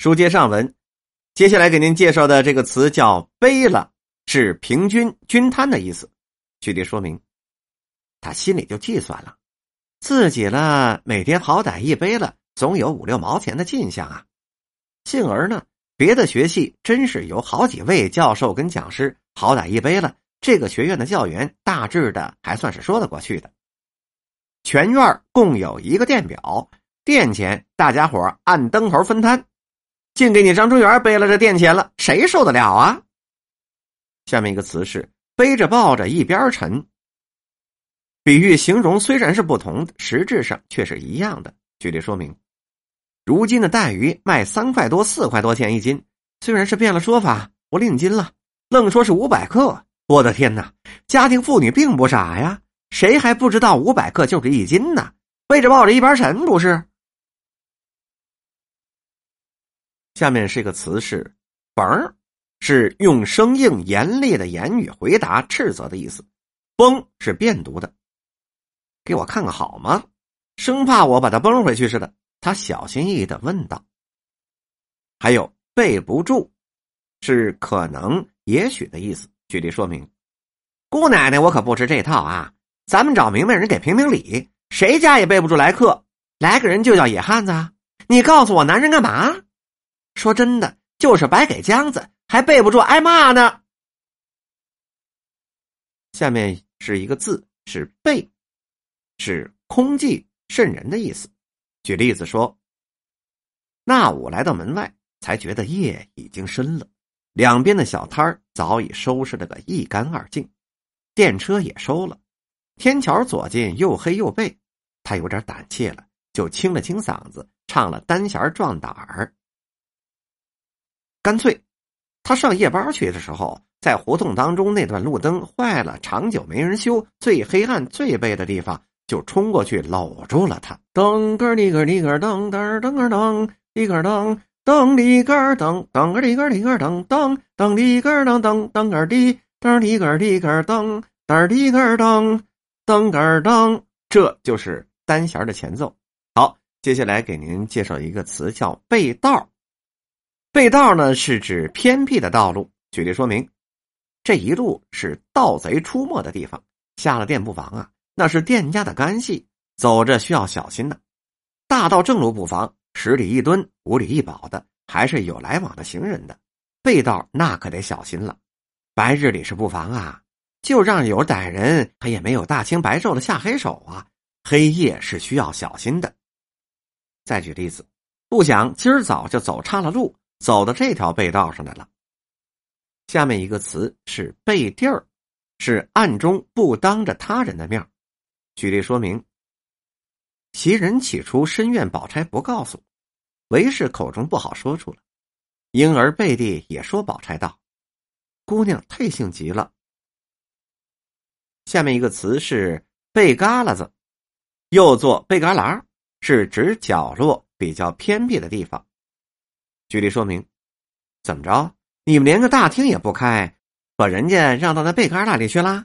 书接上文，接下来给您介绍的这个词叫“背了”，是平均、均摊的意思。具体说明，他心里就计算了，自己呢每天好歹一背了，总有五六毛钱的进项啊。幸而呢，别的学系真是有好几位教授跟讲师，好歹一背了，这个学院的教员大致的还算是说得过去的。全院共有一个电表，电钱大家伙按灯头分摊。净给你张春元背了这垫钱了，谁受得了啊？下面一个词是背着抱着一边沉，比喻形容虽然是不同，实质上却是一样的。举例说明，如今的带鱼卖三块多、四块多钱一斤，虽然是变了说法，不令斤了，愣说是五百克。我的天哪，家庭妇女并不傻呀，谁还不知道五百克就是一斤呢？背着抱着一边沉，不是？下面是一个词是“崩”，是用生硬严厉的言语回答斥责的意思。崩是变读的，给我看看好吗？生怕我把它崩回去似的。他小心翼翼的问道。还有背不住，是可能、也许的意思。举例说明：姑奶奶，我可不吃这套啊！咱们找明白人给评评理，谁家也背不住来客，来个人就叫野汉子啊！你告诉我，男人干嘛？说真的，就是白给浆子，还背不住挨骂呢。下面是一个字，是“背”，是空寂渗人的意思。举例子说，那武来到门外，才觉得夜已经深了，两边的小摊早已收拾了个一干二净，电车也收了，天桥左近又黑又背，他有点胆怯了，就清了清嗓子，唱了单弦壮胆儿。干脆，他上夜班去的时候，在胡同当中那段路灯坏了，长久没人修，最黑暗、最背的地方，就冲过去搂住了他。噔个哩个哩个噔噔噔个噔哩个噔噔哩个噔噔个哩个哩个噔噔噔哩个噔噔噔个哩噔哩个哩个噔噔哩个噔噔个噔，这就是单弦的前奏。好，接下来给您介绍一个词，叫背道。背道呢，是指偏僻的道路。举例说明，这一路是盗贼出没的地方。下了店不妨啊，那是店家的干系，走着需要小心的。大道正路不妨，十里一蹲，五里一保的，还是有来往的行人的。背道那可得小心了。白日里是不妨啊，就让有歹人，他也没有大清白昼的下黑手啊。黑夜是需要小心的。再举例子，不想今儿早就走岔了路。走到这条背道上来了。下面一个词是背地儿，是暗中不当着他人的面举例说明：袭人起初深怨宝钗不告诉，为是口中不好说出了，因而背地也说宝钗道：“姑娘退性极了。”下面一个词是背旮旯子，又作背旮旯，是指角落比较偏僻的地方。举例说明，怎么着？你们连个大厅也不开，把人家让到那背旮旯里去啦？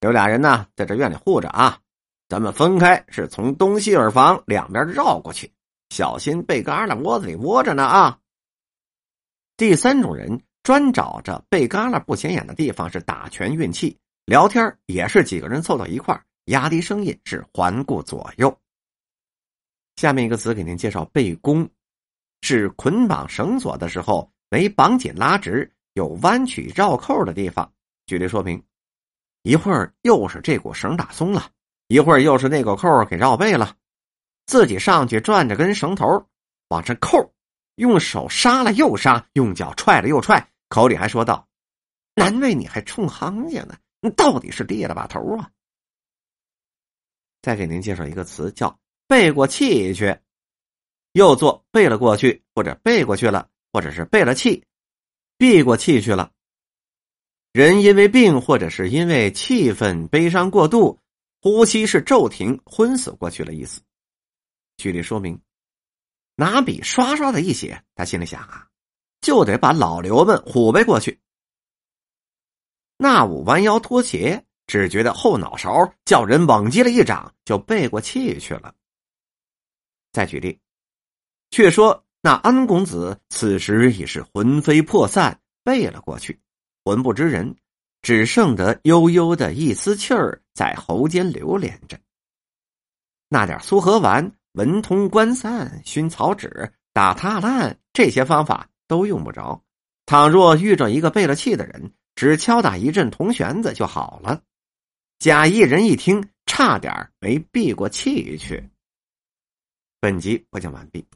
有俩人呢，在这院里护着啊。咱们分开，是从东西耳房两边绕过去，小心背旮旯窝子里窝着呢啊。第三种人专找着背旮旯不显眼的地方是打拳运气，聊天也是几个人凑到一块压低声音是环顾左右。下面一个词给您介绍背弓。是捆绑绳索的时候没绑紧拉直，有弯曲绕扣的地方。举例说明：一会儿又是这股绳打松了，一会儿又是那个扣给绕背了，自己上去转着根绳头往上扣，用手杀了又杀，用脚踹了又踹，口里还说道：“难为你还冲行家呢，你到底是裂了把头啊！”再给您介绍一个词，叫背过气去。又做背了过去，或者背过去了，或者是背了气，避过气去了。人因为病，或者是因为气愤、悲伤过度，呼吸是骤停，昏死过去了意思。举例说明，拿笔刷刷的一写，他心里想啊，就得把老刘们虎背过去。那武弯腰脱鞋，只觉得后脑勺叫人猛击了一掌，就背过气去了。再举例。却说那安公子此时已是魂飞魄散，背了过去，魂不知人，只剩得悠悠的一丝气儿在喉间流连着。那点苏合丸、文通关散、熏草纸、打踏烂这些方法都用不着。倘若遇着一个背了气的人，只敲打一阵铜弦子就好了。贾一人一听，差点没闭过气去。本集播讲完毕。